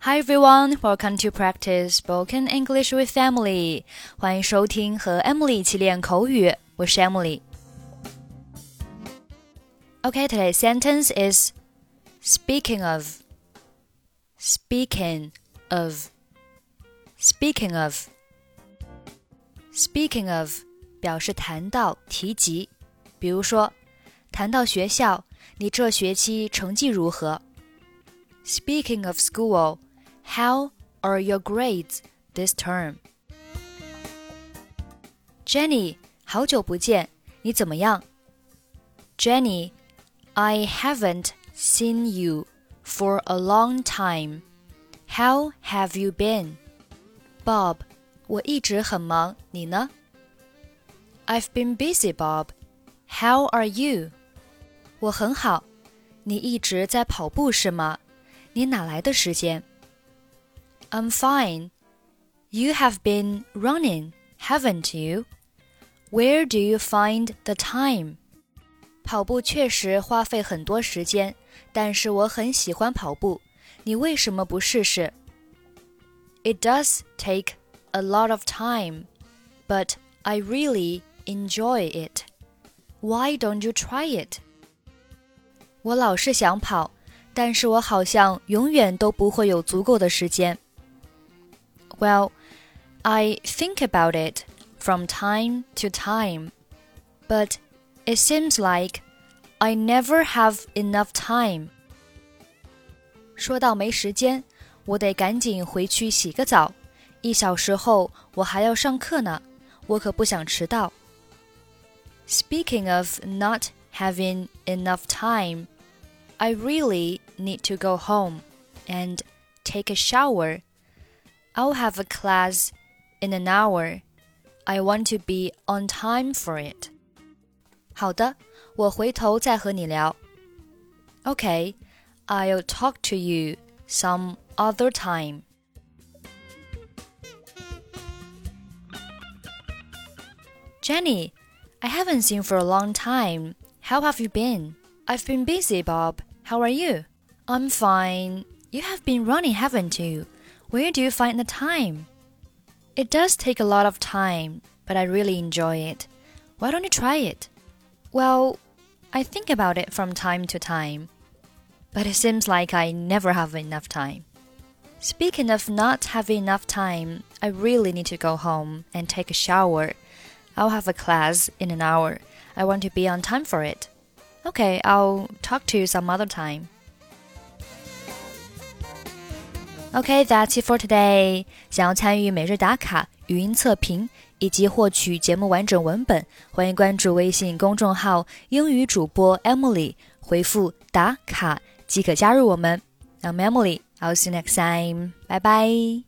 Hi everyone, welcome to practice spoken English with Emily. 欢迎收听和 Emily 一起练口语，我是 Emily。Okay, today's sentence is speaking of. Speaking of. Speaking of. Speaking of 表示谈到、提及。比如说，谈到学校，你这学期成绩如何？Speaking of school. How are your grades this term? Jenny, 好久不见，你怎么样？Jenny, I haven't seen you for a long time. How have you been? Bob, 我一直很忙，你呢？I've been busy, Bob. How are you? 我很好。你一直在跑步是吗？你哪来的时间 ？I'm fine. You have been running, haven't you? Where do you find the time? 跑步确实花费很多时间，但是我很喜欢跑步。你为什么不试试？It does take a lot of time, but I really enjoy it. Why don't you try it? 我老是想跑，但是我好像永远都不会有足够的时间。 well, I think about it from time to time, but it seems like I never have enough time. 说到没时间，我得赶紧回去洗个澡。一小时后我还要上课呢，我可不想迟到。Speaking of not having enough time, I really need to go home and take a shower I'll have a class in an hour. I want to be on time for it. 好的，我回头再和你聊。Okay, I'll talk to you some other time. Jenny, I haven't seen you for a long time. How have you been? I've been busy, Bob. How are you? I'm fine. You have been running, haven't you? Where do you find the time? It does take a lot of time, but I really enjoy it. Why don't you try it? Well, I think about it from time to time, but it seems like I never have enough time. Speaking of not having enough time, I really need to go home and take a shower. I'll have a class in an hour. I want to be on time for it. Okay, I'll talk to you some other time. OK, that's it for today. 想要参与每日打卡、语音测评以及获取节目完整文本，欢迎关注微信公众号“英语主播 Emily”，回复“打卡”即可加入我们。I'm Emily. I'll see you next time. Bye bye.